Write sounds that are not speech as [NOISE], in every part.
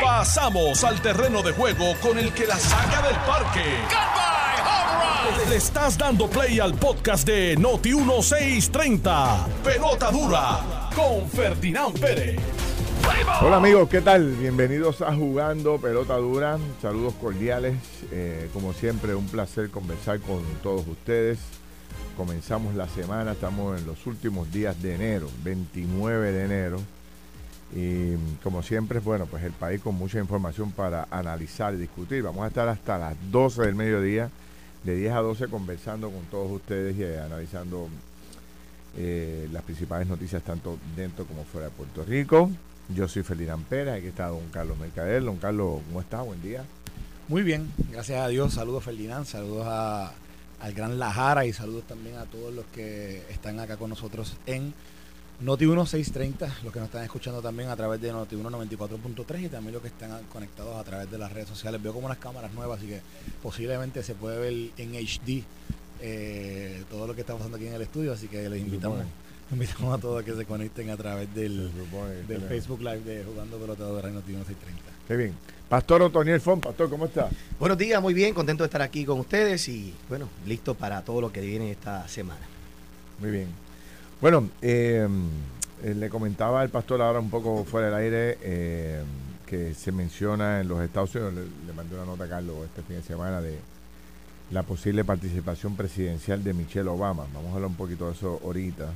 Pasamos al terreno de juego con el que la saca del parque. Le estás dando play al podcast de Noti 1630. Pelota dura con Ferdinand Pérez. Hola amigos, ¿qué tal? Bienvenidos a Jugando Pelota Dura. Saludos cordiales. Eh, como siempre, un placer conversar con todos ustedes. Comenzamos la semana, estamos en los últimos días de enero, 29 de enero. Y como siempre, bueno, pues el país con mucha información para analizar y discutir. Vamos a estar hasta las 12 del mediodía, de 10 a 12, conversando con todos ustedes y eh, analizando eh, las principales noticias tanto dentro como fuera de Puerto Rico. Yo soy Ferdinand Pérez, aquí está don Carlos Mercader. Don Carlos, ¿cómo está? Buen día. Muy bien, gracias a Dios. Saludos Ferdinand, saludos al Gran Lajara y saludos también a todos los que están acá con nosotros en Noti 1630, los que nos están escuchando también a través de Noti 194.3 y también los que están conectados a través de las redes sociales. Veo como unas cámaras nuevas, así que posiblemente se puede ver en HD eh, todo lo que está pasando aquí en el estudio, así que les invitamos, invitamos a todos a que se conecten a través del, del Facebook Live de Jugando Pelota de Noti 1630. Qué bien. Pastor Otoniel Fon, Pastor, ¿cómo está? Buenos días, muy bien, contento de estar aquí con ustedes y bueno, listo para todo lo que viene esta semana. Muy bien. Bueno, eh, eh, le comentaba al pastor ahora un poco fuera del aire eh, que se menciona en los Estados Unidos, le, mandé una nota a Carlos este fin de semana de la posible participación presidencial de Michelle Obama. Vamos a hablar un poquito de eso ahorita.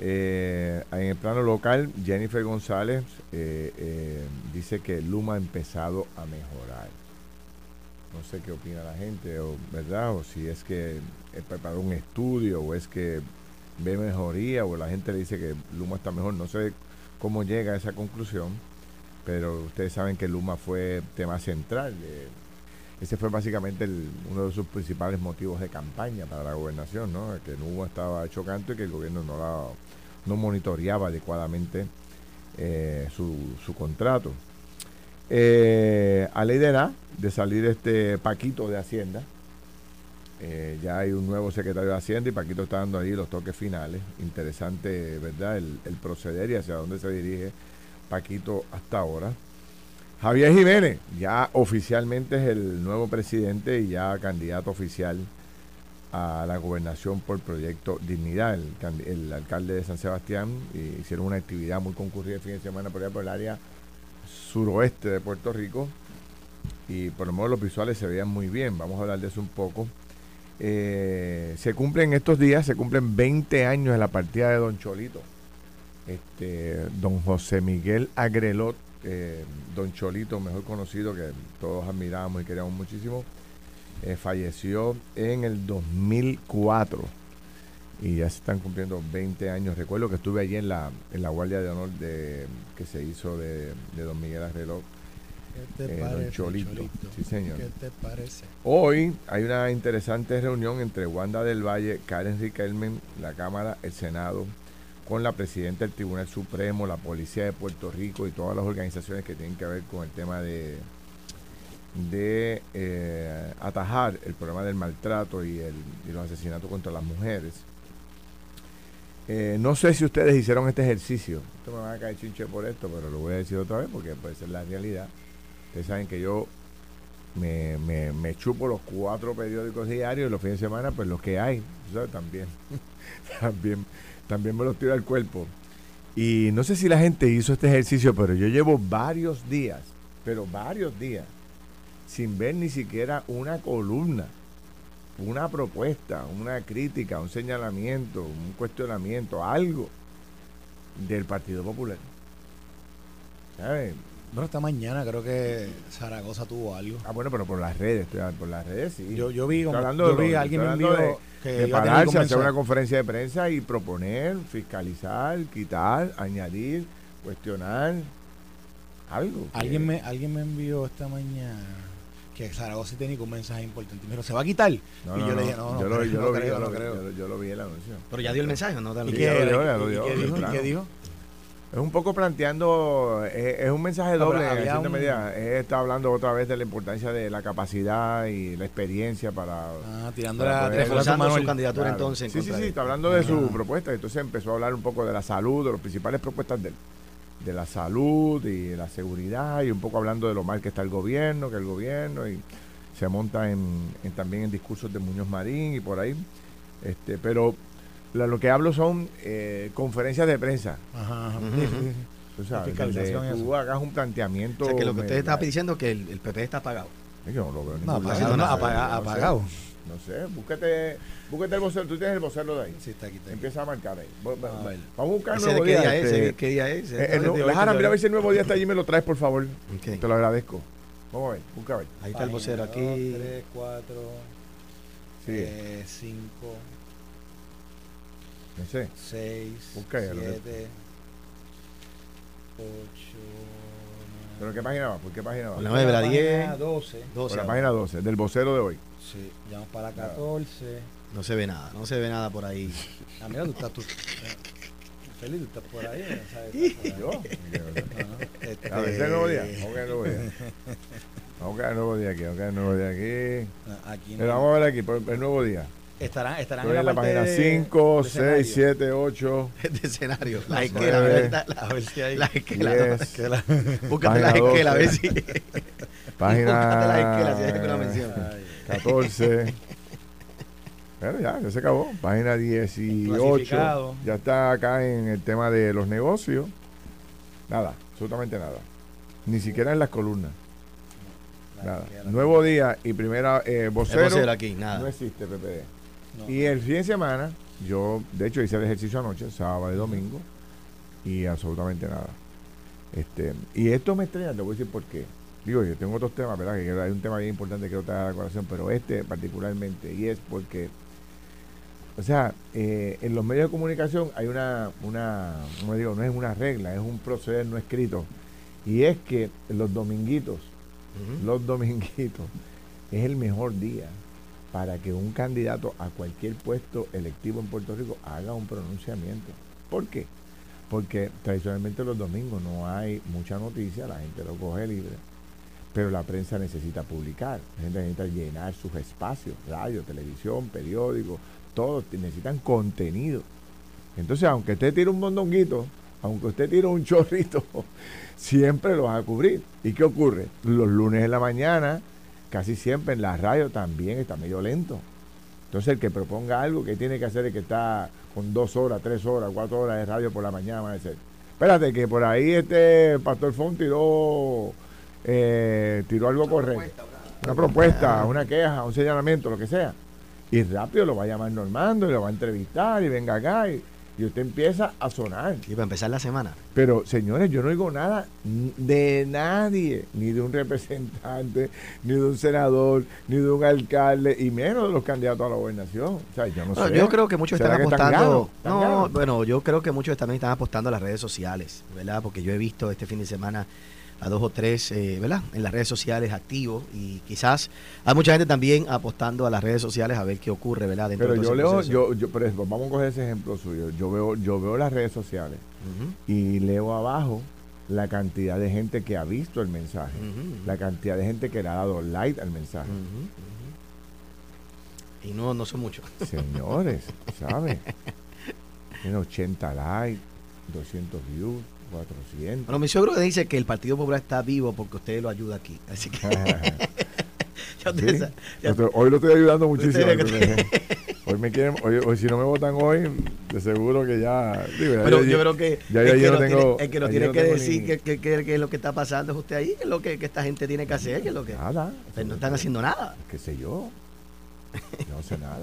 en el plano local, Jennifer González dice que Luma ha empezado a mejorar. No sé qué opina la gente, o, ¿verdad? O si es que preparó un estudio o es que ve mejoría o la gente le dice que Luma está mejor. No sé cómo llega a esa conclusión, pero ustedes saben que Luma fue tema central. Eh, ese fue básicamente uno de sus principales motivos de campaña para la gobernación, ¿no? que Luma estaba chocante y que el gobierno no, la, no monitoreaba adecuadamente eh, su, su, contrato. Eh, a de edad de salir este Paquito de Hacienda, eh, ya hay un nuevo secretario de Hacienda y Paquito está dando ahí los toques finales. Interesante, ¿verdad? El, proceder y hacia dónde se dirige Paquito hasta ahora. Javier Jiménez, ya oficialmente es el nuevo presidente y ya candidato oficial a la gobernación por proyecto Dignidad. El, alcalde de San Sebastián hicieron una actividad muy concurrida el fin de semana por allá por el área suroeste de Puerto Rico y por lo menos los visuales se veían muy bien. Vamos a hablar de eso un poco. Eh, se cumplen estos días, se cumplen 20 años de la partida de Don Cholito. Este, don José Miguel Agrelot, eh, Don Cholito, mejor conocido, que todos admiramos y queríamos muchísimo, eh, falleció en el 2004 y ya se están cumpliendo 20 años. Recuerdo que estuve allí en la, en la Guardia de Honor de, que se hizo de, de Don Miguel Agrelot ¿Qué te eh, parece, Cholito. Sí, señor. ¿Qué te parece? Hoy hay una interesante reunión entre Wanda del Valle, Karen Riquelmen, la Cámara, el Senado, con la presidenta del Tribunal Supremo, la Policía de Puerto Rico y todas las organizaciones que tienen que ver con el tema de, de eh, atajar el problema del maltrato y, el, y los asesinatos contra las mujeres. Eh, no sé si ustedes hicieron este ejercicio. Esto me va a caer chinche por esto, pero lo voy a decir otra vez porque puede ser la realidad. Ustedes saben que yo me, me, chupo los cuatro periódicos diarios y los fines de semana, pues los que hay. También, [LAUGHS] también, también me los tiro al cuerpo. Y no sé si la gente hizo este ejercicio, pero yo llevo varios días, pero varios días, sin ver ni siquiera una columna, una propuesta, una crítica, un señalamiento, un cuestionamiento, algo del Partido Popular. ¿Sabes? Bueno, esta mañana creo que Zaragoza tuvo algo. Ah, bueno, pero por las redes, por las redes sí. Yo, yo vi, como, yo vi alguien me envió que de pararse, hacer una conferencia de prensa y proponer, fiscalizar, quitar, añadir, cuestionar algo. Alguien me, alguien me envió esta mañana que Zaragoza tenía un mensaje importante. Me ¿se va a quitar? y yo le dije, no, no, yo lo, yo, lo, vi, yo, lo vi en la anuncio. Pero ya dio el mensaje, ¿no? ¿Y, qué, ¿Y qué dijo? Es un poco planteando, es, un mensaje doble. está hablando otra vez de la importancia de la capacidad y la experiencia para. Ah, tirando la, reforzando su candidatura entonces. Sí, sí, sí, está hablando de su propuesta. Entonces empezó a hablar un poco de la salud, de las principales propuestas de él. de la salud y de la seguridad y un poco hablando de lo mal que está el gobierno, que el gobierno y se monta en, también en discursos de Muñoz Marín y por ahí. Este, pero lo que hablo son eh, conferencias de prensa. Ajá, Tú sabes, tú hagas un planteamiento. O sea, que lo que usted está diciendo que el, PP está apagado. Yo no lo veo no, apagado, no, apagado. No sé, búsquete, búsquete el vocero. Tú tienes el vocero de ahí. Sí, está aquí. Empieza a marcar ahí. Vamos a buscar el nuevo día. Este, ¿Qué día es? Eh, mira a ver si el nuevo día está allí y me lo traes, por favor. Te lo agradezco. Vamos a ver, busca a ver. Ahí está el vocero aquí. 3, 4, 5, 6, 7, 8, ¿Pero qué página va? ¿Por qué página va? La 9, la 10. 12. 12 la página 12, del vocero de hoy. Sí, ya vamos para la 14. No se ve nada, no se ve nada por ahí. Ah, mira, tú estás tú. Eh, feliz, tú estás por ahí. ¿Sabes? ¿Yo? Este, a ver, el nuevo día. Vamos a el nuevo día. Vamos a el nuevo día aquí. Vamos a el nuevo día aquí. Ah, aquí Pero vamos a ver aquí, el nuevo día. Estarán, estarán en la, la página 5, 6, 7, 8. De escenario. La esquela, a ver si hay. La esquela. Búscate la esquela, a ver si. [LAUGHS] Página. Búscate la esquela si hay alguna mención. 14. Bueno, ya, ya se acabó. Página 18. Ya está acá en el tema de los negocios. Nada, absolutamente nada. Ni siquiera en las columnas. Nada. Nuevo día y primera eh, vocero. vocero aquí, nada. No existe PPD y el fin de semana, yo de hecho hice el ejercicio anoche, sábado y domingo, y absolutamente nada. Este, y esto me extraña, te voy a decir por qué. Digo, yo tengo otros temas, ¿verdad? Que hay un tema bien importante que quiero traer a la colación, pero este particularmente, y es porque, o sea, eh, en los medios de comunicación hay una, una, como digo, no es una regla, es un proceder no escrito, y es que los dominguitos, los dominguitos, es el mejor día para que un candidato a cualquier puesto electivo en Puerto Rico haga un pronunciamiento. ¿Por qué? Porque tradicionalmente los domingos no hay mucha noticia, la gente lo coge libre, pero la prensa necesita publicar, la gente necesita llenar sus espacios, radio, televisión, periódico, todos necesitan contenido. Entonces, aunque usted tire un mondonguito, aunque usted tire un [LAUGHS] chorrito, siempre lo va a cubrir. ¿Y qué ocurre? Los lunes en la mañana casi siempre en la radio también está medio lento. Entonces el que proponga algo que tiene que hacer es que está con dos horas, tres horas, cuatro horas de radio por la mañana, va a decir, espérate que por ahí este Pastor Font tiró, eh, tiró algo correcto. Una propuesta, una queja, un señalamiento, lo que sea. Y rápido lo va a llamar Normando y lo va a entrevistar y venga acá y y usted empieza a sonar. Y para empezar la semana. Pero, señores, yo no oigo nada de nadie, ni de un representante, [LAUGHS] ni de un senador, ni de un alcalde, y menos de los candidatos a la gobernación. O sea, yo no, sé. Yo creo que muchos están apostando. no, bueno, yo creo que muchos también están apostando a las redes sociales, ¿verdad? Porque yo he visto este fin de semana a dos o tres, eh, ¿verdad? En las redes sociales activos y quizás hay mucha gente también apostando a las redes sociales a ver qué ocurre, ¿verdad? Dentro pero yo leo, yo, yo, por ejemplo, vamos a coger ese ejemplo suyo. Yo veo, yo veo las redes sociales y leo abajo la cantidad de gente que ha visto el mensaje, la cantidad de gente que le ha dado like al mensaje. Y no, no son muchos. [LAUGHS] Señores, ¿sabe? Tiene 80 likes, 200 views. 400. Bueno, mi suegro dice que el Partido Popular está vivo porque usted lo ayuda aquí. Así que. [LAUGHS] [LAUGHS] hoy lo estoy ayudando muchísimo. [LAUGHS] hoy me quieren, hoy, si no me votan hoy, de seguro que ya. Pero yo, creo que, ya, el, que no tengo, tiene, el que no tiene que decir que, que, es lo que está pasando es usted ahí, que es lo que, esta gente tiene que hacer, que es lo que. Nada. Pero no están haciendo nada. ¿Qué sé yo? No sé nada.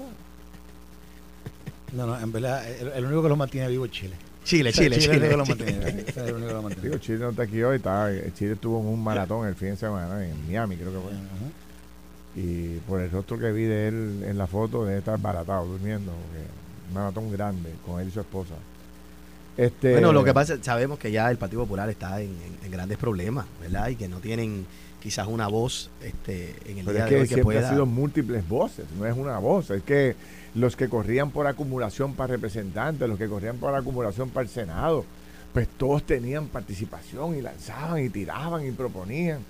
No, no, en verdad, el único que lo mantiene vivo es Chile. Chile, Chile, Chile. Chile, Chile no está aquí hoy, está, Chile estuvo en un maratón el fin de semana en Miami, creo que fue. Y por el rostro que vi de él en la foto, debe estar baratado, durmiendo. Un maratón grande con él y su esposa. Este, bueno, lo que pasa, sabemos que ya el Partido Popular está en, grandes problemas, ¿verdad? Y que no tienen quizás una voz este, en el día de hoy que, siempre ha sido múltiples voces, no es una voz, es que los que corrían por acumulación para representantes, los que corrían por acumulación para el Senado, pues todos tenían participación y lanzaban y tiraban y proponían.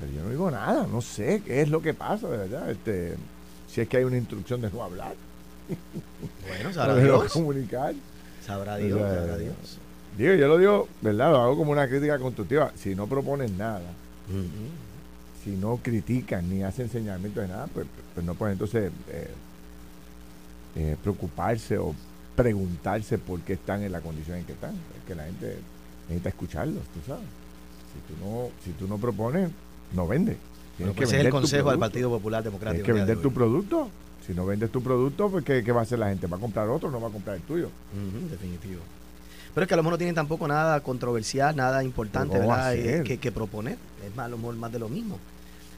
Pero yo no digo nada, no sé qué es lo que pasa, de verdad. Este, si es que hay una instrucción de no hablar. Bueno, [LAUGHS] sabrá Dios. comunicar. Sabrá Dios, sabrá Dios. Digo, yo lo digo, ¿verdad? Lo hago como una crítica constructiva. Si no proponen nada, si no critican ni hacen señalamientos de nada, pues, pues no pueden entonces eh, eh, preocuparse o preguntarse por qué están en la condición en que están. Es que la gente necesita escucharlos, tú sabes. Si tú no, si tú no propones, no. Tienes que ese es el consejo del Partido Popular Democrático. Tienes que vender tu producto. Si no vendes tu producto, pues ¿qué, va a hacer la gente? ¿Va a comprar otro no va a comprar el tuyo? definitivo. Pero es que a lo mejor no tienen tampoco nada controversial, nada importante ¿verdad? Eh, que, que, proponer. Es más, a lo mejor más de lo mismo.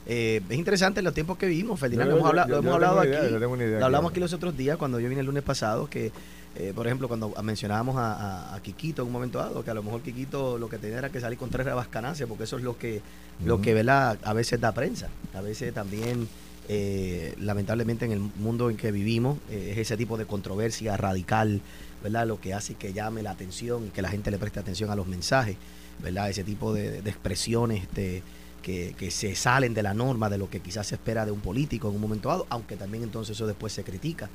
Eh, es interesante en los tiempos que vivimos, Ferdinand. lo hemos, hablado, aquí. lo hablamos aquí los otros días cuando yo vine el lunes pasado, que eh, por ejemplo, cuando mencionábamos a, a, Quiquito en un momento dado, que a lo mejor Quiquito lo que tenía era que salir con tres rabascanancias, porque eso es lo que, lo que a veces da prensa. A veces también, eh, lamentablemente, en el mundo en que vivimos, eh, es ese tipo de controversia radical, ¿verdad? Lo que hace que llame la atención y que la gente le preste atención a los mensajes, ¿verdad? Ese tipo de, expresiones este, que, que, se salen de la norma de lo que quizás se espera de un político en un momento dado, aunque también entonces eso después se critica.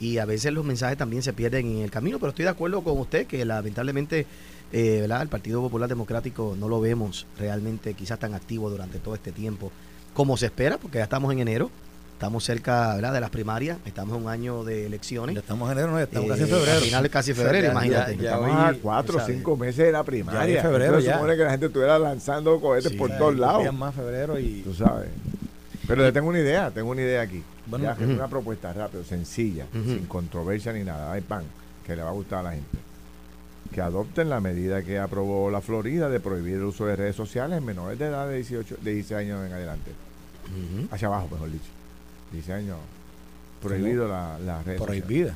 Y a veces los mensajes también se pierden en el camino, pero estoy de acuerdo con usted que lamentablemente eh, el Partido Popular Democrático no lo vemos realmente quizás tan activo durante todo este tiempo como se espera, porque ya estamos en enero, estamos cerca ¿verdad? de las primarias, estamos en un año de elecciones. Ya estamos en enero, no, estamos casi en eh, febrero. Al final casi febrero, imagínate. Ya, estamos a cuatro o cinco meses de la primaria. Ya febrero ya. supone que la gente estuviera lanzando cohetes por todos lados. más febrero y... Tú sabes. Pero le tengo una idea, tengo una idea aquí. Bueno, es una propuesta rápida, sencilla, sin controversia ni nada. Hay pan que le va a gustar a la gente. Que adopten la medida que aprobó la Florida de prohibir el uso de redes sociales en menores de edad de 18, de 16 años en adelante. Hacia abajo, mejor dicho. 16 años. Prohibido las la redes Prohibida.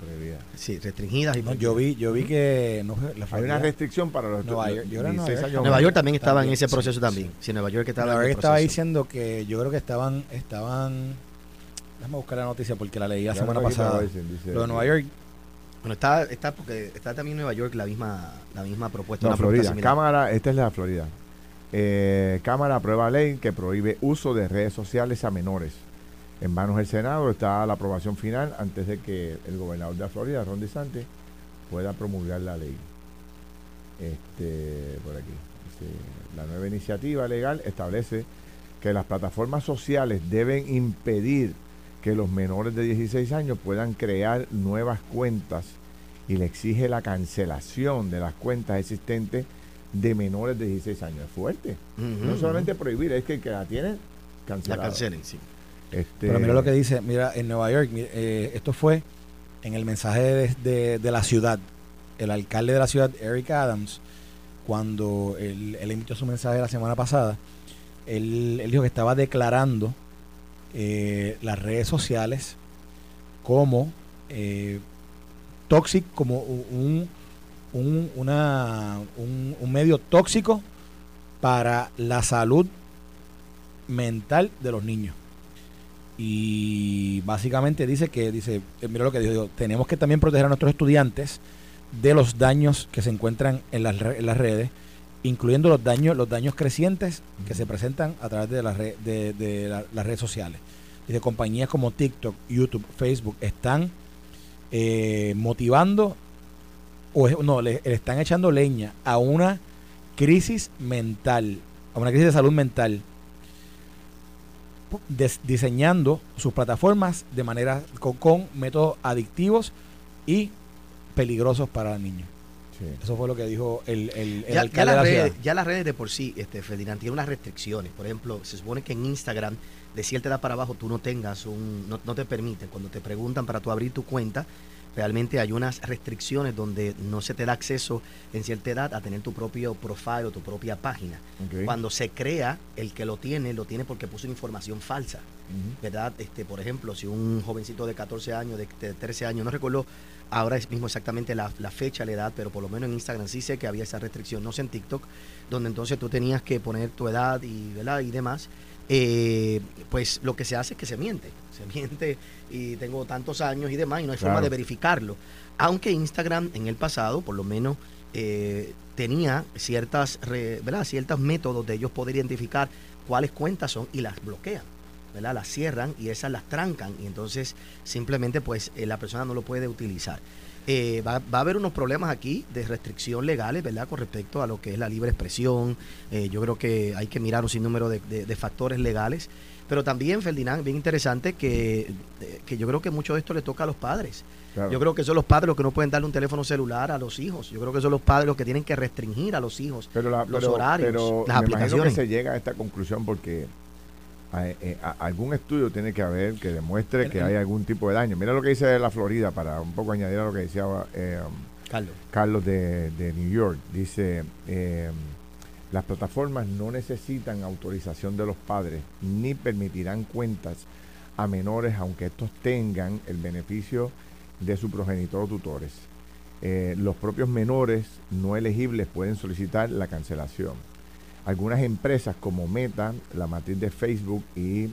Prohibida. Sí, restringidas. Y yo vi, yo vi que no, hay una restricción para los Nueva York, años. Nueva York también estaba en ese proceso también. Sí, Nueva York estaba. Nueva York estaba diciendo que yo creo que estaban, estaban Déjame buscar la noticia porque la leí la semana pasada. Lo de Nueva York. Bueno, está, está porque está también en Nueva York la misma, la misma propuesta. No, Florida. Cámara, esta es la Florida. Eh, Cámara aprueba ley que prohíbe uso de redes sociales a menores. En manos del Senado está la aprobación final antes de que el gobernador de la Florida, Ron DeSantis, pueda promulgar la ley. Este, por aquí. la nueva iniciativa legal establece que las plataformas sociales deben impedir que los menores de 16 años puedan crear nuevas cuentas y le exige la cancelación de las cuentas existentes de menores de 16 años. Es fuerte. no solamente prohibir, es que que la tienen, cancelada. La cancelen, sí. Este, Pero mira lo que dice, mira, en Nueva York, eh, esto fue en el mensaje de, la ciudad, el alcalde de la ciudad, Eric Adams, cuando él, emitió su mensaje la semana pasada, él dijo que estaba declarando eh, las redes sociales como eh, tóxico, como un, un, una, un, medio tóxico para la salud mental de los niños. Y básicamente dice que, dice, eh, mira lo que dijo, tenemos que también proteger a nuestros estudiantes de los daños que se encuentran en las, en las redes incluyendo los daños, los daños crecientes que se presentan a través de, las redes sociales. Dice, compañías como TikTok, YouTube, Facebook están eh, motivando, o no, le, están echando leña a una crisis mental, a una crisis de salud mental, diseñando sus plataformas de manera con métodos adictivos y peligrosos para niños. Eso fue lo que dijo el, el, ya, alcalde las redes, Ya las redes de por sí, este, Ferdinand, tienen unas restricciones. Por ejemplo, se supone que en Instagram, de cierta edad para abajo, tú no tengas un... No, te permiten. Cuando te preguntan para tú abrir tu cuenta, realmente hay unas restricciones donde no se te da acceso en cierta edad a tener tu propio profile o tu propia página. Cuando se crea, el que lo tiene, lo tiene porque puso información falsa. ¿Verdad? Este, por ejemplo, si un jovencito de 14 años, de, de 13 años, no recuerdo ahora es mismo exactamente la, fecha, la edad, pero por lo menos en Instagram sí sé que había esa restricción, no sé en TikTok, donde entonces tú tenías que poner tu edad y, ¿verdad? y demás. Eh, pues lo que se hace es que se miente, se [LAUGHS] miente y tengo tantos años y demás y no hay forma de verificarlo. Aunque Instagram en el pasado, por lo menos, eh, tenía ciertas, ¿verdad? ciertos métodos de ellos poder identificar cuáles cuentas son y las bloquean. Las cierran y esas las trancan y entonces simplemente pues eh, la persona no lo puede utilizar. Eh, va, a haber unos problemas aquí de restricción legales, ¿verdad? Con respecto a lo que es la libre expresión. Eh, yo creo que hay que mirar un sinnúmero de, de, factores legales. Pero también, Ferdinand, bien interesante que, que yo creo que mucho de esto le toca a los padres. Yo creo que son los padres los que no pueden darle un teléfono celular a los hijos. Yo creo que son los padres los que tienen que restringir a los hijos los horarios, pero las aplicaciones. que se llega a esta conclusión porque eh, algún estudio tiene que haber que demuestre que hay algún tipo de daño. Mira lo que dice la Florida, para un poco añadir a lo que decía eh, Carlos, Carlos de, New York. Dice, eh, las plataformas no necesitan autorización de los padres ni permitirán cuentas a menores aunque estos tengan el beneficio de su progenitor o tutores. Eh, los propios menores no elegibles pueden solicitar la cancelación. Algunas empresas como Meta, la matriz de Facebook y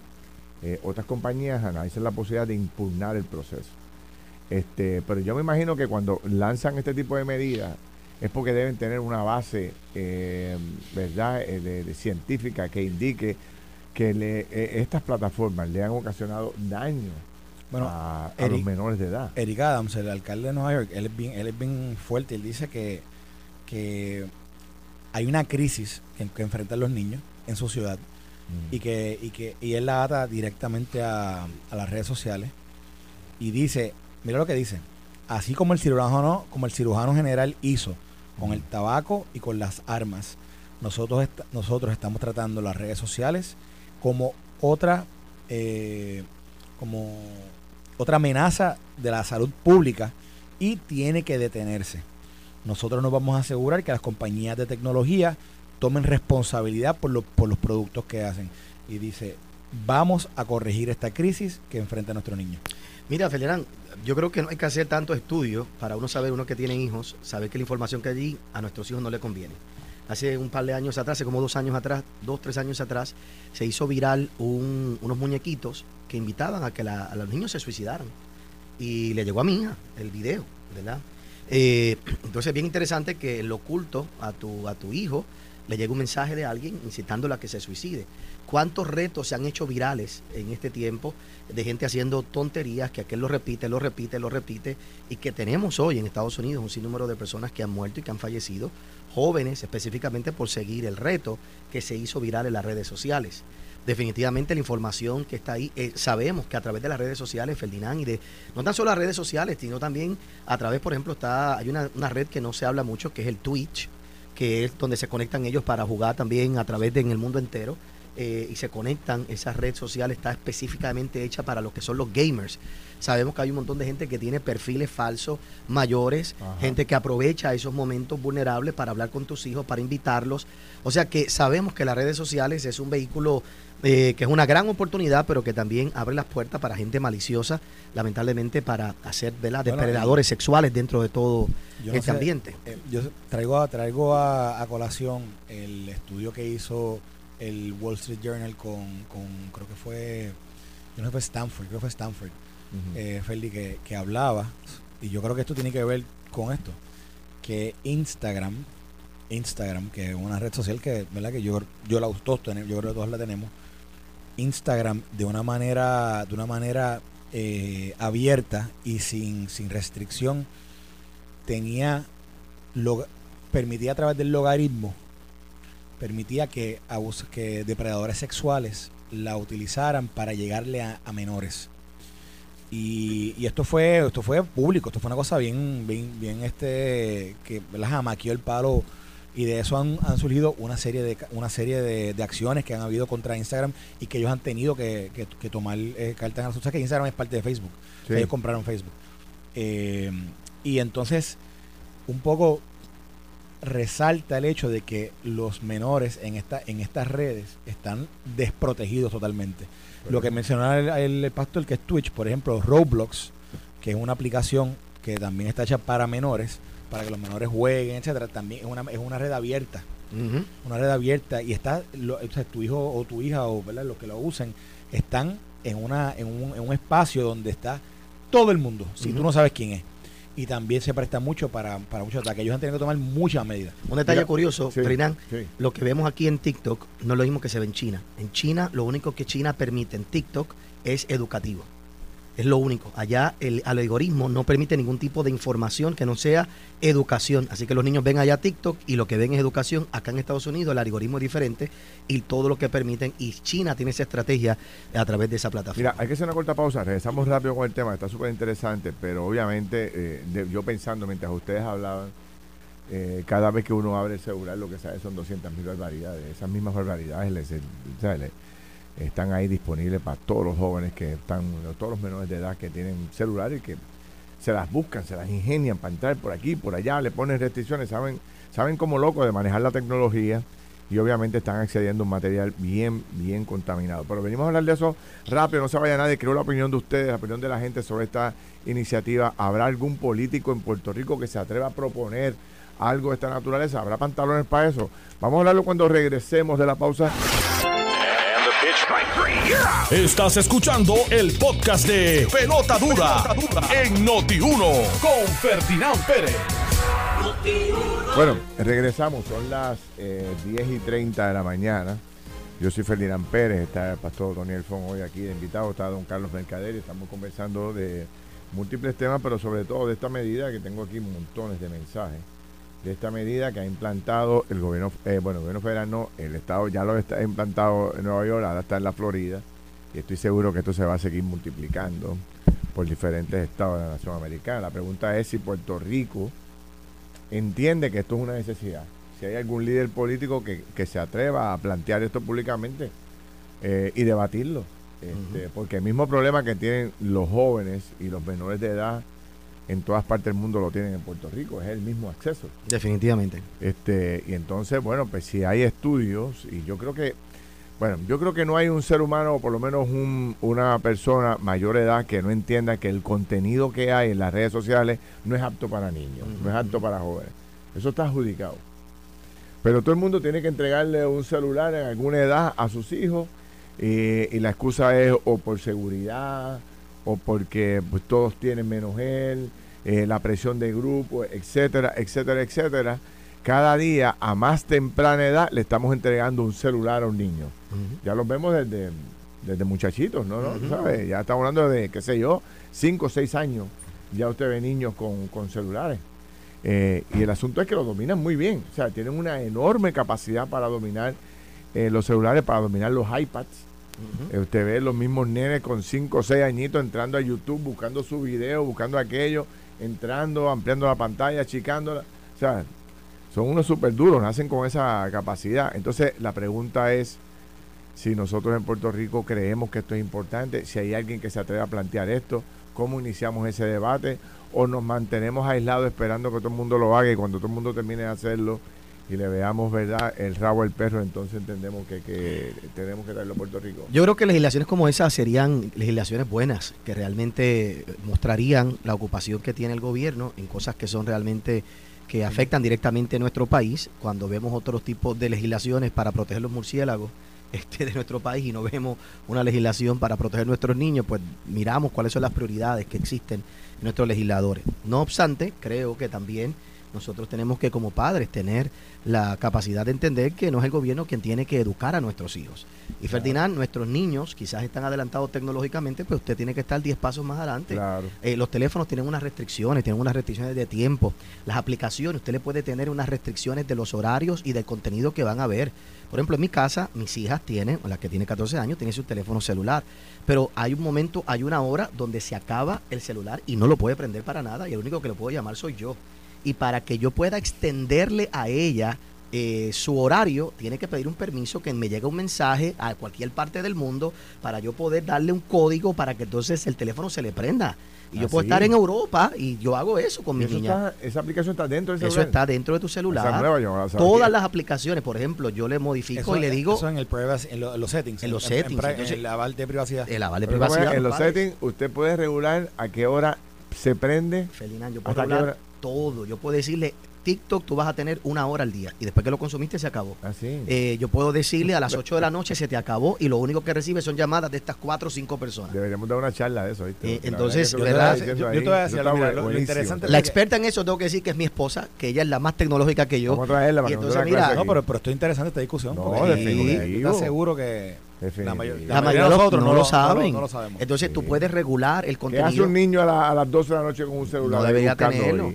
eh, otras compañías analizan la posibilidad de impugnar el proceso. Este, pero yo me imagino que cuando lanzan este tipo de medidas es porque deben tener una base, eh, ¿verdad?, de, científica que indique que le, estas plataformas le han ocasionado daño bueno, a, los menores de edad. Eric Adams, el alcalde de Nueva York, él es bien, él es bien fuerte. Él dice que, que hay una crisis que, enfrentan los niños en su ciudad y que y que y él la ata directamente a, las redes sociales y dice, mira lo que dice, así como el cirujano como el cirujano general hizo con el tabaco y con las armas, nosotros nosotros estamos tratando las redes sociales como otra eh, como otra amenaza de la salud pública y tiene que detenerse. Nosotros nos vamos a asegurar que las compañías de tecnología tomen responsabilidad por, por los productos que hacen. Y dice, vamos a corregir esta crisis que enfrenta nuestro niño. Mira, Felerán, yo creo que no hay que hacer tanto estudio para uno saber, uno que tiene hijos, saber que la información que allí a nuestros hijos no le conviene. Hace un par de años atrás, hace como dos años atrás, dos, tres años atrás, se hizo viral unos muñequitos que invitaban a que a los niños se suicidaran. Y le llegó a mi hija el video, ¿verdad? Eh, [CLEARS THROAT] entonces es bien interesante que lo oculto a tu, a tu hijo le llegue un mensaje de alguien incitándola a que se suicide. ¿Cuántos retos se han hecho virales en este tiempo de gente haciendo tonterías que aquel lo repite, lo repite, lo repite y que tenemos hoy en Estados Unidos un sinnúmero de personas que han muerto y que han fallecido, jóvenes específicamente por seguir el reto que se hizo viral en las redes sociales definitivamente la información que está ahí, eh, sabemos que a través de las redes sociales, Ferdinand, y de no tan solo las redes sociales, sino también a través, por ejemplo, está hay una, red que no se habla mucho, que es el Twitch, que es donde se conectan ellos para jugar también a través de en el mundo entero. Eh, y se conectan, esa red social está específicamente hecha para los que son los gamers. Sabemos que hay un montón de gente que tiene perfiles falsos, mayores, gente que aprovecha esos momentos vulnerables para hablar con tus hijos, para invitarlos. O sea que sabemos que las redes sociales es un vehículo eh, que es una gran oportunidad, pero que también abre las puertas para gente maliciosa, lamentablemente para hacer depredadores sexuales dentro de todo este ambiente. Eh, yo traigo, a, traigo a, colación el estudio que hizo el Wall Street Journal con, creo que fue, yo no sé, fue Stanford, creo que fue Stanford, eh, que, que hablaba, y yo creo que esto tiene que ver con esto, que Instagram, Instagram, que es una red social que, ¿verdad? que yo, yo la todos tenemos, yo creo que todos la tenemos, Instagram de una manera, de una manera eh, abierta y sin, sin restricción, tenía permitía a través del logaritmo, permitía que, que depredadores sexuales la utilizaran para llegarle a, menores. Y, y, esto fue esto fue público, esto fue una cosa bien, bien, bien este, que las amaqueó el palo y de eso han, surgido una serie de una serie de, acciones que han habido contra Instagram y que ellos han tenido que, tomar eh, cartas en la que Instagram es parte de Facebook. Ellos compraron Facebook. Eh, y entonces un poco resalta el hecho de que los menores en esta en estas redes están desprotegidos totalmente. Lo que mencionaba el, el, pastor que es Twitch por ejemplo Roblox que es una aplicación que también está hecha para menores para que los menores jueguen, etcétera, también es una, es una red abierta. Una red abierta y está, tu hijo o tu hija o los que lo usen están en, una, en, un, en un espacio donde está todo el mundo, si tú no sabes quién es y también se presta mucho para, para muchos ataques. Ellos han tenido que tomar muchas medidas. Un detalle curioso, sí, lo que vemos aquí en TikTok no es lo mismo que se ve en China. En China, lo único que China permite en TikTok es educativo. Es lo único. Allá el algoritmo no permite ningún tipo de información que no sea educación. Así que los niños ven allá TikTok y lo que ven es educación. Acá en Estados Unidos el algoritmo es diferente y todo lo que permiten. Y China tiene esa estrategia a través de esa plataforma. Mira, hay que hacer una corta pausa. Regresamos rápido con el tema. Está súper interesante. Pero obviamente, eh, yo pensando mientras ustedes hablaban, eh, cada vez que uno abre el celular, lo que sabe son 200 mil barbaridades. Esas mismas barbaridades les, les, están ahí disponibles para todos los jóvenes que están, todos los menores de edad que tienen celular y que se las buscan, se las ingenian para entrar por aquí, por allá, le ponen restricciones, saben, saben como loco de manejar la tecnología y obviamente están accediendo a un material bien, bien contaminado. Pero venimos a hablar de eso rápido, no se vaya nadie, creo la opinión de ustedes, la opinión de la gente sobre esta iniciativa. ¿Habrá algún político en Puerto Rico que se atreva a proponer algo de esta naturaleza? ¿Habrá pantalones para eso? Vamos a hablarlo cuando regresemos de la pausa. Estás escuchando el podcast de Pelota Dura, en Noti1 con Ferdinand Pérez. Bueno, regresamos, son las 10 eh, y 30 de la mañana. Yo soy Ferdinand Pérez, está el pastor Daniel Fon hoy aquí de invitado, está don Carlos Mercader y estamos conversando de múltiples temas, pero sobre todo de esta medida que tengo aquí montones de mensajes de esta medida que ha implantado el gobierno, eh, bueno, el gobierno federal no, el Estado ya lo está implantado en Nueva York, ahora está en la Florida, y estoy seguro que esto se va a seguir multiplicando por diferentes estados de la nación americana. La pregunta es si Puerto Rico entiende que esto es una necesidad. Si hay algún líder político que, se atreva a plantear esto públicamente eh, y debatirlo. Este, porque el mismo problema que tienen los jóvenes y los menores de edad en todas partes del mundo lo tienen en Puerto Rico, es el mismo acceso. Definitivamente. Este, y entonces, bueno, pues si hay estudios, y yo creo que, bueno, yo creo que no hay un ser humano, o por lo menos una persona mayor edad que no entienda que el contenido que hay en las redes sociales no es apto para niños, no es apto para jóvenes. Eso está adjudicado. Pero todo el mundo tiene que entregarle un celular en alguna edad a sus hijos y la excusa es o por seguridad o porque pues, todos tienen menos él, eh, la presión de grupo, etcétera, etcétera, etcétera. Cada día, a más temprana edad, le estamos entregando un celular a un niño. Ya lo vemos desde, desde muchachitos, ¿no? ¿Sabes? Ya estamos hablando de, qué sé yo, 5 o 6 años. Ya usted ve niños con, celulares. Eh, y el asunto es que lo dominan muy bien. O sea, tienen una enorme capacidad para dominar eh, los celulares, para dominar los iPads eh, usted ve los mismos nenes con 5 o 6 añitos entrando a YouTube, buscando su video, buscando aquello, entrando, ampliando la pantalla, achicándola. O sea, son unos súper duros, nacen con esa capacidad. Entonces, la pregunta es si nosotros en Puerto Rico creemos que esto es importante, si hay alguien que se atreve a plantear esto, cómo iniciamos ese debate, o nos mantenemos aislados esperando que todo el mundo lo haga y cuando todo el mundo termine de hacerlo, y le veamos, ¿verdad?, el rabo al perro, entonces entendemos que, que, tenemos que traerlo a Puerto Rico. Yo creo que legislaciones como esa serían legislaciones buenas, que realmente mostrarían la ocupación que tiene el gobierno en cosas que son realmente que afectan directamente a nuestro país, cuando vemos otros tipos de legislaciones para proteger los murciélagos [LAUGHS] este, de nuestro país y no vemos una legislación para proteger nuestros niños, pues miramos cuáles son las prioridades que existen en nuestros legisladores. No obstante, creo que también nosotros tenemos que como padres tener la capacidad de entender que no es el gobierno quien tiene que educar a nuestros hijos. Y Ferdinand, nuestros niños quizás están adelantados tecnológicamente, pero usted tiene que estar 10 pasos más adelante. Eh, los teléfonos tienen unas restricciones, tienen unas restricciones de tiempo. Las aplicaciones, usted le puede tener unas restricciones de los horarios y del contenido que van a ver. Por ejemplo, en mi casa, mis hijas tienen, la que tiene 14 años, tiene su teléfono celular. Pero hay un momento, hay una hora donde se acaba el celular y no lo puede prender para nada y el único que lo puedo llamar soy yo y para que yo pueda extenderle a ella eh, su horario, tiene que pedir un permiso que me llegue un mensaje a cualquier parte del mundo para yo poder darle un código para que entonces el teléfono se le prenda. Y yo puedo estar en Europa y yo hago eso con mi niña. esa aplicación está dentro de Eso está dentro de tu celular. Todas las aplicaciones, por ejemplo, yo le modifico y le digo. Eso en, el en, los settings. En los settings. el aval de privacidad. El aval de privacidad. En los settings, usted puede regular a qué hora se prende. Ferdinand, yo puedo regular todo. Yo puedo decirle TikTok tú vas a tener una hora al día y después que lo consumiste se acabó. Ah, eh, yo puedo decirle a las [LAUGHS] 8 de la noche se te acabó y lo único que recibes son llamadas de estas 4 o 5 personas. Deberíamos dar una charla de eso, ¿viste? Eh, entonces, ¿verdad? Yo, te voy a decir lo, interesante. La experta en eso tengo que decir que es mi esposa, que ella es la más tecnológica que yo. Vamos a traerla y entonces, mira, no, pero, pero estoy interesante esta discusión. No, definitivo. Estoy seguro que la, mayoría de nosotros no, lo, saben. Entonces tú puedes regular el contenido. ¿Qué hace un niño a, las 12 de la noche con un celular? No debería tenerlo.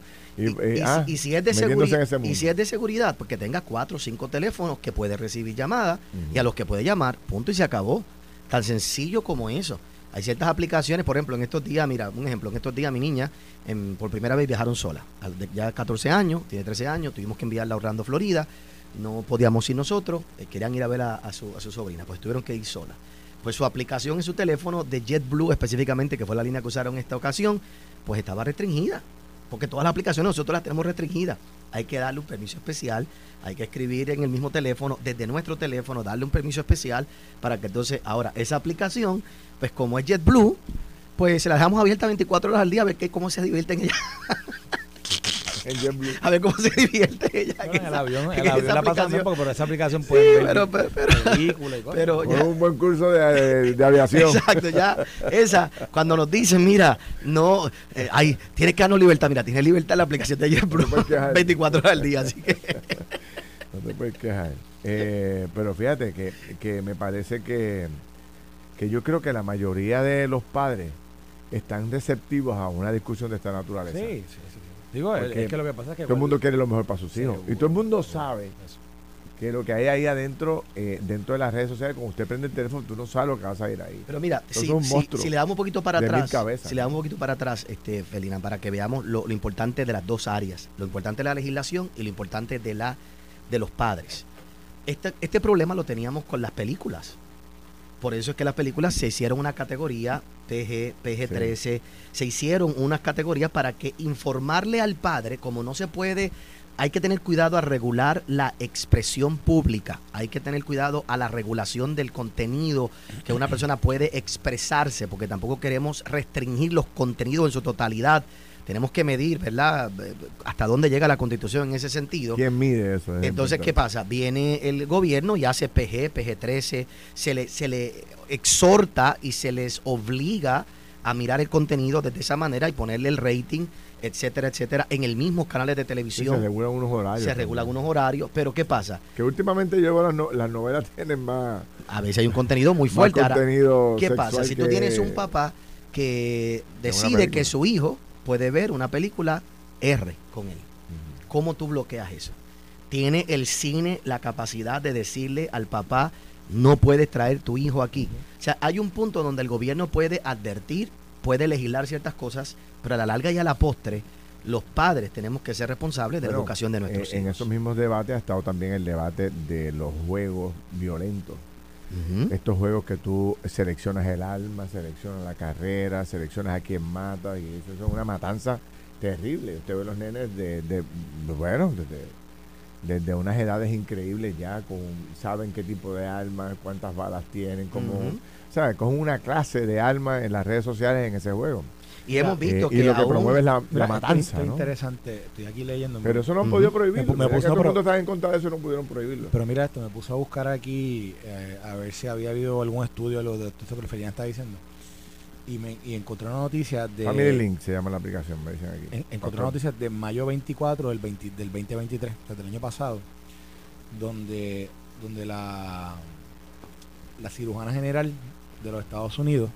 Ah, y, si es de seguridad, y si es de seguridad, pues que tenga cuatro o cinco teléfonos que puede recibir llamadas y a los que puede llamar, punto y se acabó. Tan sencillo como eso. Hay ciertas aplicaciones, por ejemplo, en estos días, mira, un ejemplo, en estos días mi niña por primera vez viajaron sola. Ya 14 años, tiene 13 años, tuvimos que enviarla a Orlando, Florida no podíamos ir nosotros, eh, querían ir a ver a, su, a su sobrina, pues tuvieron que ir sola. Pues su aplicación en su teléfono de JetBlue específicamente, que fue la línea que usaron en esta ocasión, pues estaba restringida. Porque todas las aplicaciones nosotros las tenemos restringidas. Hay que darle un permiso especial, hay que escribir en el mismo teléfono, desde nuestro teléfono, darle un permiso especial para que entonces ahora esa aplicación, pues como es JetBlue, pues se la dejamos abierta 24 horas al día a ver qué, cómo se divierten ellas. [LAUGHS] A ver cómo se divierte ella. en, el avión, el avión la pasa porque por esa aplicación puede ver pero, películas y cosas. Pero ya, un buen curso de, de, aviación. Exacto, ya. Esa, cuando nos dicen, mira, no, eh, hay, tienes que darnos libertad. Mira, tienes libertad la aplicación de JetBlue 24 horas al día, así que. [LAUGHS] no te puedes quejar. Eh, pero fíjate que, que me parece que, que yo creo que la mayoría de los padres están receptivos a una discusión de esta naturaleza. Sí, sí, sí. Digo, es que lo que pasa es que... Todo el mundo quiere lo mejor para sus hijos. y todo el mundo sabe que lo que hay ahí adentro, eh, dentro de las redes sociales, cuando usted prende el teléfono, tú no sabes lo que vas a ir ahí. Pero mira, si, le damos un poquito para atrás, si le damos un poquito para atrás, este, Felina, para que veamos lo, importante de las dos áreas, lo importante de la legislación y lo importante de la de los padres. Este, este problema lo teníamos con las películas. Por eso es que las películas se hicieron una categoría PG, PG-13, se hicieron unas categorías para que informarle al padre, como no se puede, hay que tener cuidado a regular la expresión pública, hay que tener cuidado a la regulación del contenido que una [CLEARS THROAT] persona puede expresarse, porque tampoco queremos restringir los contenidos en su totalidad tenemos que medir, ¿verdad? Hasta dónde llega la constitución en ese sentido. ¿Quién mide eso? Entonces, ¿qué pasa? Viene el gobierno y hace PG, PG13, se le, se le exhorta y se les obliga a mirar el contenido de esa manera y ponerle el rating, etcétera, etcétera, en el mismo canales de televisión. se regulan unos horarios. Se regulan unos horarios, pero ¿qué pasa? Que últimamente llevo las, las novelas [LAUGHS] tienen más... A veces hay un contenido muy fuerte. contenido ¿Qué pasa? Si tú tienes un papá que decide que su hijo puede ver una película R con él. ¿Cómo tú bloqueas eso? Tiene el cine la capacidad de decirle al papá, no puedes traer tu hijo aquí. O sea, hay un punto donde el gobierno puede advertir, puede legislar ciertas cosas, pero a la larga y a la postre, los padres tenemos que ser responsables de la educación de nuestros eh, hijos. En esos mismos debates ha estado también el debate de los juegos violentos. Estos juegos que tú seleccionas el alma, seleccionas la carrera, seleccionas a quien mata, y eso es una matanza terrible. Usted ve los nenes de, de bueno, desde, desde, unas edades increíbles ya, con, saben qué tipo de armas, cuántas balas tienen, como, ¿sabes? Con una clase de armas en las redes sociales en ese juego. Y hemos visto que. Y lo que promueve es la, matanza. Esto interesante. Estoy aquí leyendo. Pero eso no han podido prohibirlo. Me, me todo el mundo está en contra de eso no pudieron prohibirlo. Pero mira esto, me puse a buscar aquí eh, a ver si había habido algún estudio de lo de esto que Felina está diciendo. Y, me, y encontré una noticia de. Family Link se llama la aplicación, me dicen aquí. encontré una noticia de mayo 24 del, 20, del 2023, del año pasado, donde, donde la, la cirujana general de los Estados Unidos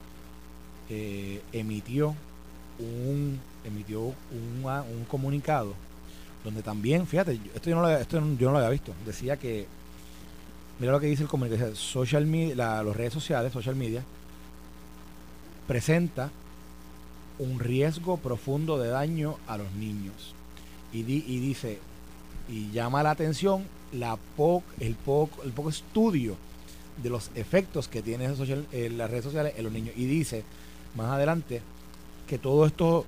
eh, emitió un, emitió un, un comunicado donde también, fíjate, esto yo no, lo, esto yo no lo había visto, decía que, mira lo que dice el comunicado, social media, la, las redes sociales, social media, presenta un riesgo profundo de daño a los niños. Y, y dice, y llama la atención la po, el, poco, el poco estudio de los efectos que tiene las redes sociales en los niños. Y dice, más adelante, que todo esto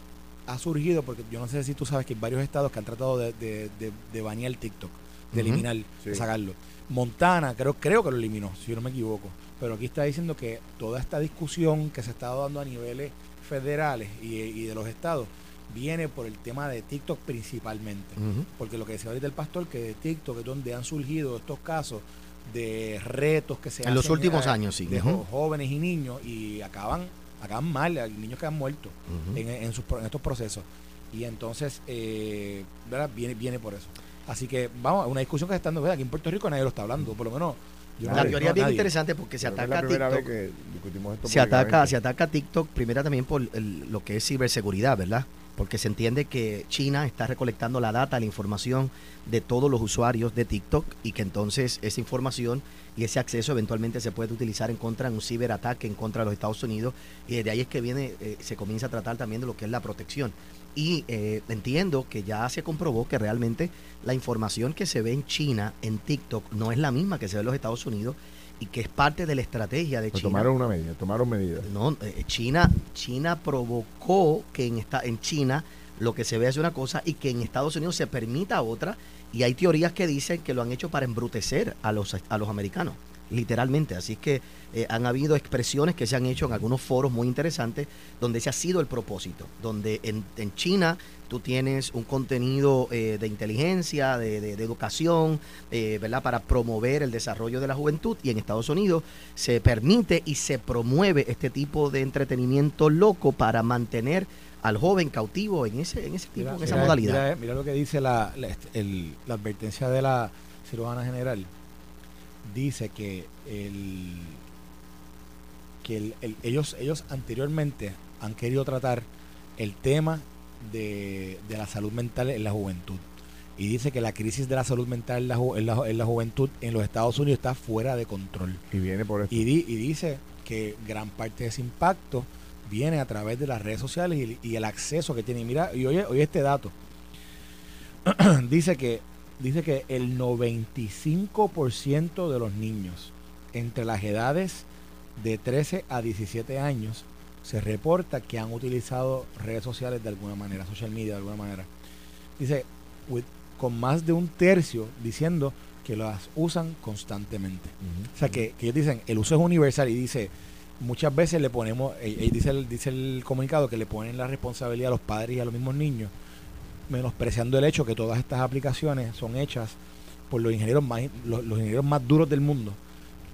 ha surgido, porque yo no sé si tú sabes que hay varios estados que han tratado de, de, de, banear TikTok, de eliminar, de sacarlo. Montana creo, creo que lo eliminó, si yo no me equivoco. Pero aquí está diciendo que toda esta discusión que se está dando a niveles federales y, de los estados viene por el tema de TikTok principalmente. Porque lo que decía ahorita el pastor, que de TikTok es donde han surgido estos casos de retos que se en los últimos años, sí. De jóvenes y niños y acaban, acaban mal, hay niños que han muerto en, en, sus, en estos procesos. Y entonces, eh, ¿verdad? Viene, viene por eso. Así que vamos, una discusión que está dando, ¿verdad? Aquí en Puerto Rico nadie lo está hablando, por lo menos. la teoría es bien interesante porque se ataca a TikTok. se ataca, se ataca a TikTok primero también por lo que es ciberseguridad, ¿verdad? Porque se entiende que China está recolectando la data, la información de todos los usuarios de TikTok y que entonces esa información y ese acceso eventualmente se puede utilizar en contra de un ciberataque en contra de los Estados Unidos y de ahí es que viene, eh, se comienza a tratar también de lo que es la protección. Y eh, entiendo que ya se comprobó que realmente la información que se ve en China, en TikTok, no es la misma que se ve en los Estados Unidos y que es parte de la estrategia de pues China. Tomaron una medida, tomaron medidas. No, eh, China, China provocó que en, esta, en China lo que se ve es una cosa y que en Estados Unidos se permita otra. Y hay teorías que dicen que lo han hecho para embrutecer a los, a los americanos literalmente. Así que eh, han habido expresiones que se han hecho en algunos foros muy interesantes donde ese ha sido el propósito, donde en, en China tú tienes un contenido eh, de inteligencia, de, educación, eh, ¿verdad? Para promover el desarrollo de la juventud y en Estados Unidos se permite y se promueve este tipo de entretenimiento loco para mantener al joven cautivo en ese, en ese tipo, en esa modalidad. Mira, lo que dice la, la advertencia de la cirujana general dice que el que ellos ellos anteriormente han querido tratar el tema de, la salud mental en la juventud. Y dice que la crisis de la salud mental en la, en la, juventud en los Estados Unidos está fuera de control. Y viene por y, y dice que gran parte de ese impacto viene a través de las redes sociales y, el acceso que tiene. Mira y oye, oye este dato. [CLEARS THROAT] Dice que dice que el 95% de los niños entre las edades de 13 a 17 años se reporta que han utilizado redes sociales de alguna manera, social media de alguna manera. Dice, con más de un tercio diciendo que las usan constantemente. O sea, que, ellos dicen, el uso es universal y dice, muchas veces le ponemos, eh, eh, dice, el, dice el comunicado que le ponen la responsabilidad a los padres y a los mismos niños menospreciando el hecho que todas estas aplicaciones son hechas por los ingenieros más los, ingenieros más duros del mundo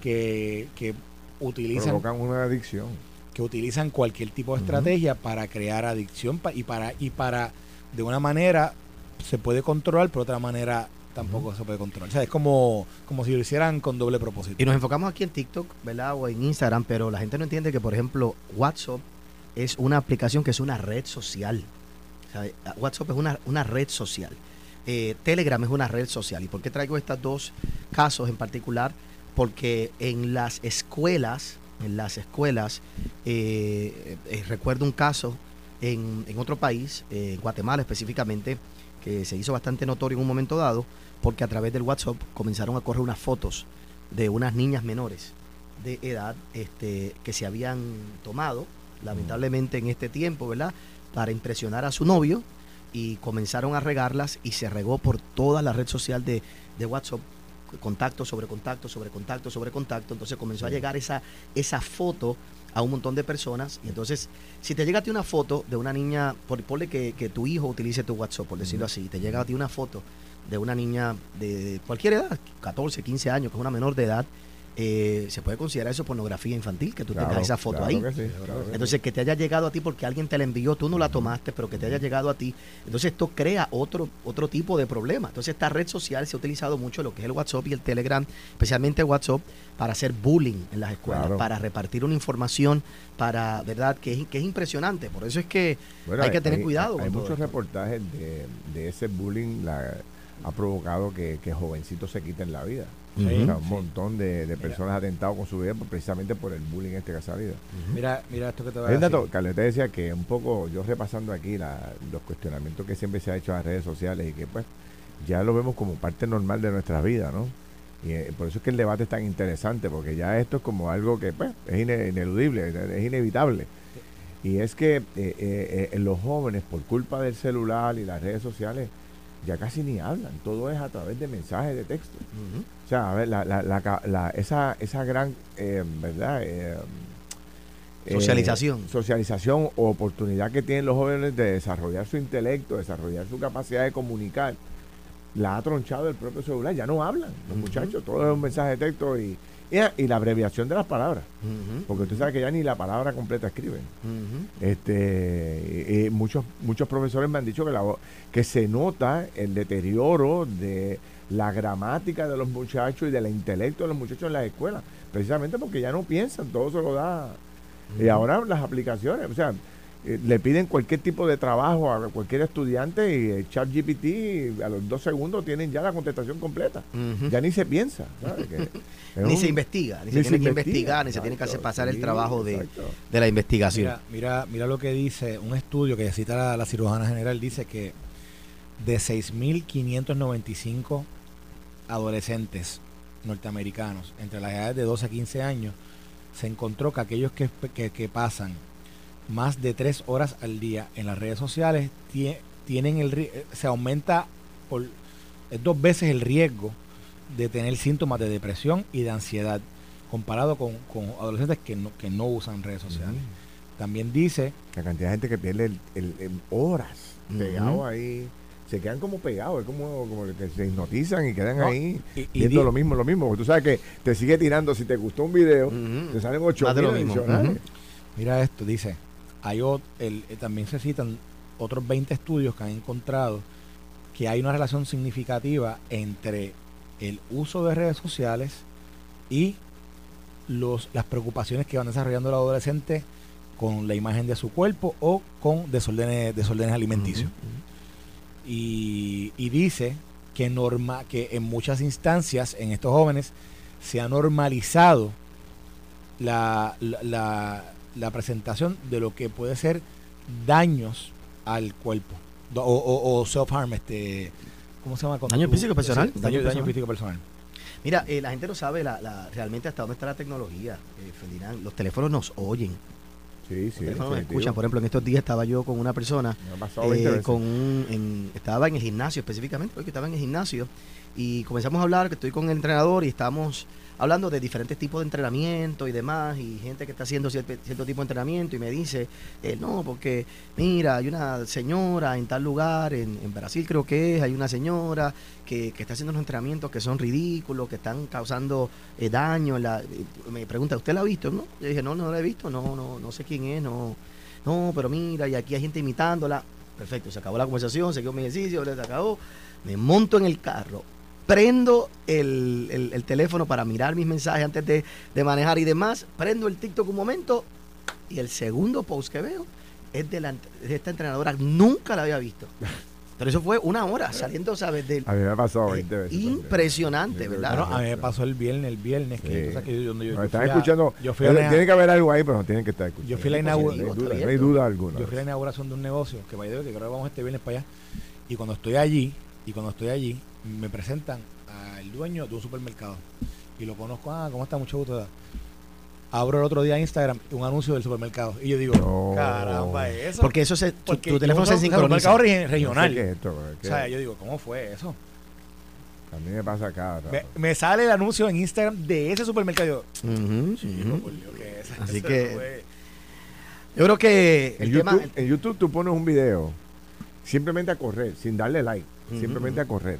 que, que utilizan una adicción que utilizan cualquier tipo de estrategia para crear adicción y para y para de una manera se puede controlar pero de otra manera tampoco se puede controlar. O sea, es como, como si lo hicieran con doble propósito. Y nos enfocamos aquí en TikTok, ¿verdad? O en Instagram, pero la gente no entiende que, por ejemplo, WhatsApp es una aplicación que es una red social. WhatsApp es una, red social. Eh, Telegram es una red social. ¿Y por qué traigo estos dos casos en particular? Porque en las escuelas, en las escuelas, eh, eh, recuerdo un caso en, otro país, en Guatemala específicamente, que se hizo bastante notorio en un momento dado, porque a través del WhatsApp comenzaron a correr unas fotos de unas niñas menores de edad este, que se habían tomado, lamentablemente en este tiempo, ¿verdad? Para impresionar a su novio y comenzaron a regarlas y se regó por toda la red social de, WhatsApp contacto sobre contacto sobre contacto sobre contacto. Entonces comenzó a llegar esa esa foto a un montón de personas. Y entonces si te llega a ti una foto de una niña por, ponle que, tu hijo utilice tu WhatsApp por decirlo así te llega a ti una foto de una niña de cualquier edad 14 15 años que es una menor de edad eh, se puede considerar eso pornografía infantil, que tú tengas esa foto ahí. entonces, que te haya llegado a ti porque alguien te la envió, tú no la tomaste, pero que te haya llegado a ti. Entonces, esto crea otro, otro tipo de problema. Entonces, esta red social se ha utilizado mucho, lo que es el WhatsApp y el Telegram, especialmente WhatsApp, para hacer bullying en las escuelas, para repartir una información, para, ¿verdad? Que es, que es impresionante. Por eso es que hay que tener cuidado. Hay, muchos reportajes de, ese bullying, la, ha provocado que, que jovencitos se quiten la vida un montón de, personas atentado con su vida precisamente por el bullying este que ha salido. Mira, mira esto que te voy a decir. Carlos, te decía que un poco, yo repasando aquí los cuestionamientos que siempre se ha hecho en las redes sociales y que pues ya lo vemos como parte normal de nuestra vida, ¿no? Y eh, por eso es que el debate es tan interesante, porque ya esto es como algo que pues, es ineludible, es inevitable. Y es que eh, eh, los jóvenes, por culpa del celular y las redes sociales, ya casi ni hablan, todo es a través de mensajes de texto. O sea, a ver, la, la, la, esa, esa gran, eh, ¿verdad? Eh, eh, socialización. socialización o oportunidad que tienen los jóvenes de desarrollar su intelecto, desarrollar su capacidad de comunicar, la ha tronchado el propio celular. Ya no hablan los muchachos, todo es un mensaje de texto y, y, la abreviación de las palabras. Porque tú sabes que ya ni la palabra completa escriben. este muchos muchos profesores me han dicho que, la, que se nota el deterioro de la gramática de los muchachos y del intelecto de los muchachos en las escuelas. Precisamente porque ya no piensan, todo se lo da. Y ahora las aplicaciones, o sea, eh, le piden cualquier tipo de trabajo a cualquier estudiante y el chat GPT a los dos segundos tienen ya la contestación completa. Ya ni se piensa. [LAUGHS] ni se investiga, ni, se tiene que investigar, ni se tiene que hacer pasar el trabajo de, la investigación. Mira, mira, lo que dice un estudio que cita la, la cirujana general, dice que de 6.595 adolescentes norteamericanos entre las edades de 12 a 15 años, se encontró que aquellos que, que pasan más de tres horas al día en las redes sociales, tienen el, eh, se aumenta por dos veces el riesgo de tener síntomas de depresión y de ansiedad comparado con, adolescentes que no, que no usan redes sociales. También dice... La cantidad de gente que pierde el, horas pegado ahí se quedan como pegados, es como, como que se hipnotizan y quedan ahí viendo lo mismo, lo mismo. Porque tú sabes que te sigue tirando, si te gustó un video, te salen ocho mil Mira esto, dice, hay el, eh, también se citan otros 20 estudios que han encontrado que hay una relación significativa entre el uso de redes sociales y los, las preocupaciones que van desarrollando el adolescente con la imagen de su cuerpo o con desórdenes, desórdenes alimenticios. y, dice que, norma, que en muchas instancias en estos jóvenes se ha normalizado la, la presentación de lo que puede ser daños al cuerpo o, self-harm, este, ¿cómo se llama? daño físico personal. daño, físico personal. Mira, eh, la gente no sabe la, realmente hasta dónde está la tecnología, eh, Los teléfonos nos oyen. Sí, sí. Los teléfonos escuchan. Por ejemplo, en estos días estaba yo con una persona, eh, con en, estaba en el gimnasio específicamente, porque estaba en el gimnasio, y comenzamos a hablar, que estoy con el entrenador y estamos hablando de diferentes tipos de entrenamiento y demás, y gente que está haciendo cierto, tipo de entrenamiento, y me dice, eh, no, porque mira, hay una señora en tal lugar, en, Brasil creo que es, hay una señora que, está haciendo unos entrenamientos que son ridículos, que están causando eh, daño. la, me pregunta, ¿usted la ha visto? ¿No? Yo dije, no, no la he visto, no, no, no sé quién es, no, no, pero mira, y aquí hay gente imitándola. Perfecto, se acabó la conversación, se quedó mi ejercicio, se acabó. Me monto en el carro, prendo el, teléfono para mirar mis mensajes antes de, manejar y demás, prendo el TikTok un momento y el segundo post que veo es de, la, de esta entrenadora, nunca la había visto. [LAUGHS] Pero eso fue una hora saliendo, ¿sabes? Del, a mí me pasó 20 veces. Impresionante, ¿verdad? a mí me pasó el viernes, el viernes, que, yo, yo, están escuchando. tiene que haber algo ahí, pero no tienen que estar escuchando. Yo fui a la inauguración. No, hay duda alguna. Yo fui a la inauguración de un negocio que, que creo que vamos este viernes para allá. Y cuando estoy allí, y cuando estoy allí, me presentan al dueño de un supermercado. Y lo conozco, ah, ¿cómo está? Mucho gusto. Abro el otro día Instagram un anuncio del supermercado. Y yo digo, caramba, eso. Porque eso se, tu, teléfono se sincroniza. supermercado regional. o sea, yo digo, ¿cómo fue eso? A mí me pasa acá. Me, sale el anuncio en Instagram de ese supermercado. Así [LAUGHS] que. Yo creo que. En, YouTube, en YouTube tú pones un video simplemente a correr, sin darle like simplemente a correr.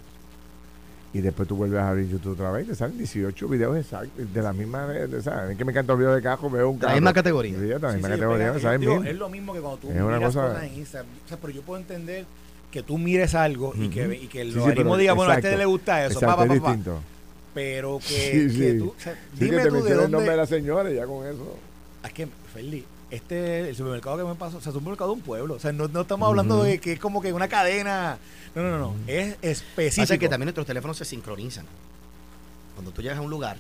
Y después tú vuelves a abrir YouTube otra vez y te salen 18 videos exactos de la misma. ¿sabes? que me encanta el video de cajo, veo un La misma categoría. la misma categoría, es, lo mismo que cuando tú miras cosas en Instagram. O sea, pero yo puedo entender que tú mires algo y que, y que el logaritmo diga, bueno, a este le gusta eso, exacto, es distinto. Pero que, que tú. O sea, dime tú de dónde. el nombre de la señora ya con eso. Es que, Feli, este, el supermercado que me pasó, o sea, es un supermercado de un pueblo. O sea, no, no estamos hablando de que es como que una cadena. No, no, no. Es específico. Pasa que también nuestros teléfonos se sincronizan. Cuando tú llegas a un lugar,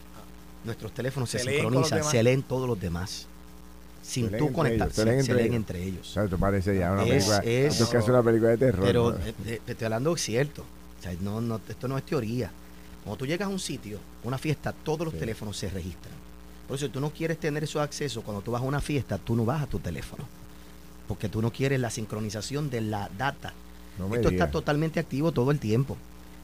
nuestros teléfonos se, sincronizan, se leen todos los demás. Sin tú conectar, se, leen entre ellos. Claro, parece ya una película. Es, que una película de terror. Pero eh, eh, te estoy hablando cierto. O sea, no, no, esto no es teoría. Cuando tú llegas a un sitio, una fiesta, todos los teléfonos se registran. Por eso, si tú no quieres tener esos accesos cuando tú vas a una fiesta, tú no vas a tu teléfono. Porque tú no quieres la sincronización de la data. Esto está totalmente activo todo el tiempo.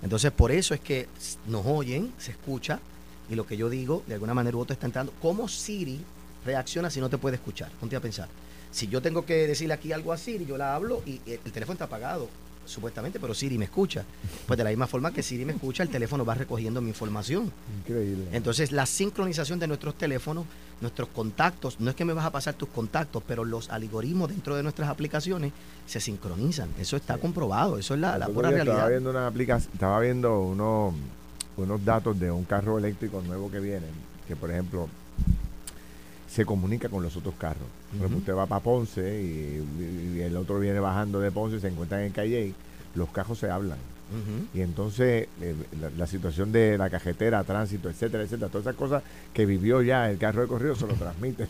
Entonces, por eso es que nos oyen, se escucha, y lo que yo digo, de alguna manera u otra está entrando. Como Siri reacciona si no te puede escuchar? Ponte a pensar. Si yo tengo que decirle aquí algo a Siri, yo la hablo y el teléfono está apagado supuestamente, pero Siri me escucha. Pues de la misma forma que Siri me escucha, el teléfono va recogiendo mi información. Increíble. Entonces, la sincronización de nuestros teléfonos, nuestros contactos, no es que me vas a pasar tus contactos, pero los algoritmos dentro de nuestras aplicaciones se sincronizan. Eso está comprobado, eso es la, pura realidad. Estaba viendo una aplicación, estaba viendo unos, unos datos de un carro eléctrico nuevo que viene, que por ejemplo se comunica con los otros carros. usted va para Ponce y, el otro viene bajando de Ponce y se encuentran en Calle, los carros se hablan. Y entonces eh, la, situación de la cajetera, tránsito, etcétera, etcétera, todas esas cosas que vivió ya el carro de corrido se lo [LAUGHS] transmite,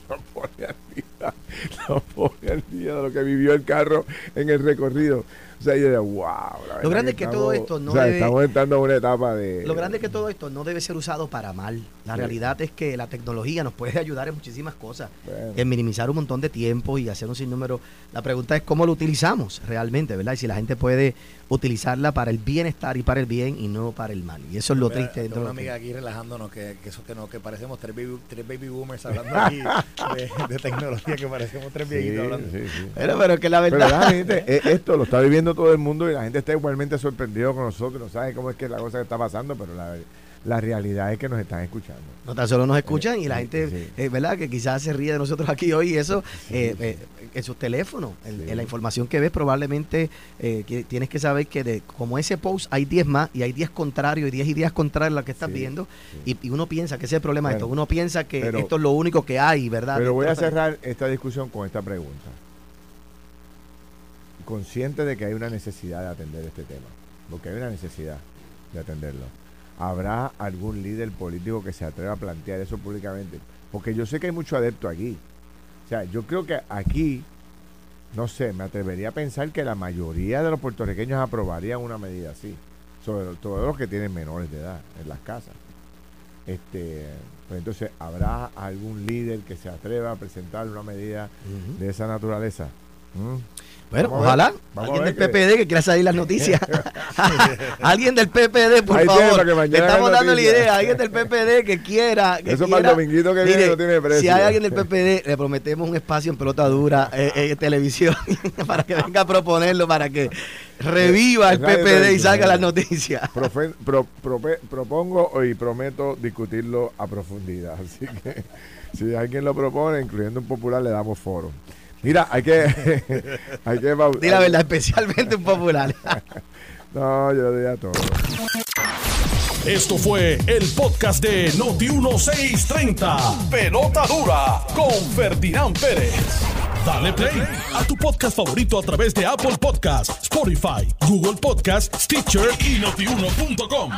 al día, de lo que vivió el carro en el recorrido. O sea, yo wow. lo grande es que, todo esto no debe, estamos entrando en una etapa de... Lo grande es que todo esto no debe ser usado para mal. La realidad es que la tecnología nos puede [LAUGHS] ayudar en muchísimas cosas. En minimizar un montón de tiempo y hacer un sinnúmero. La pregunta es cómo lo utilizamos realmente, ¿verdad? Y si la gente puede utilizarla para el bienestar y para el bien y no para el mal. Y eso es lo triste. Tengo una amiga aquí relajándonos que, eso que no, que parecemos tres baby, tres baby boomers [LAUGHS] hablando aquí de, tecnología, que parecemos tres viejitos hablando. Pero, pero que la verdad... Eh, esto lo está viviendo todo el mundo y la gente está igualmente sorprendido con nosotros, no sabe cómo es que la cosa que está pasando, pero la, la realidad es que nos están escuchando. No tan solo nos escuchan y la gente, eh, ¿verdad? Que quizás se ríe de nosotros aquí hoy y eso, [LAUGHS] eh, eh, en sus teléfonos, en, la información que ves probablemente tienes que saber que de como ese post hay 10 más y hay 10 contrarios y 10 ideas contrarias a las que estás viendo y, uno piensa que ese es el problema de esto, uno piensa que esto es lo único que hay, ¿verdad? Pero voy a cerrar esta discusión con esta pregunta consciente de que hay una necesidad de atender este tema, porque hay una necesidad de atenderlo. ¿Habrá algún líder político que se atreva a plantear eso públicamente? Porque yo sé que hay mucho adepto aquí. O sea, yo creo que aquí, no sé, me atrevería a pensar que la mayoría de los puertorriqueños aprobarían una medida así, sobre todo los que tienen menores de edad en las casas. Este, pues entonces, ¿habrá algún líder que se atreva a presentar una medida de esa naturaleza? Bueno, ojalá. Alguien del PPD que quiera salir las noticias. [LAUGHS] [LAUGHS] alguien del PPD, por favor. Le estamos dando la idea. Alguien del PPD que quiera. Eso para el dominguito que viene no tiene precio. Si hay alguien del PPD, le prometemos un espacio en pelota dura eh, eh, en televisión [LAUGHS] para que venga a proponerlo, para que reviva el PPD y salga las noticias. propongo y prometo discutirlo a profundidad. Así que si alguien lo propone, incluyendo un popular, le damos foro. Mira, hay que. [LAUGHS] hay que Dile la verdad, especialmente un popular. [LAUGHS] no, yo lo diría todo. Esto fue el podcast de Noti1630. Pelota dura con Ferdinand Pérez. Dale play a tu podcast favorito a través de Apple Podcasts, Spotify, Google Podcasts, Stitcher y notiuno.com.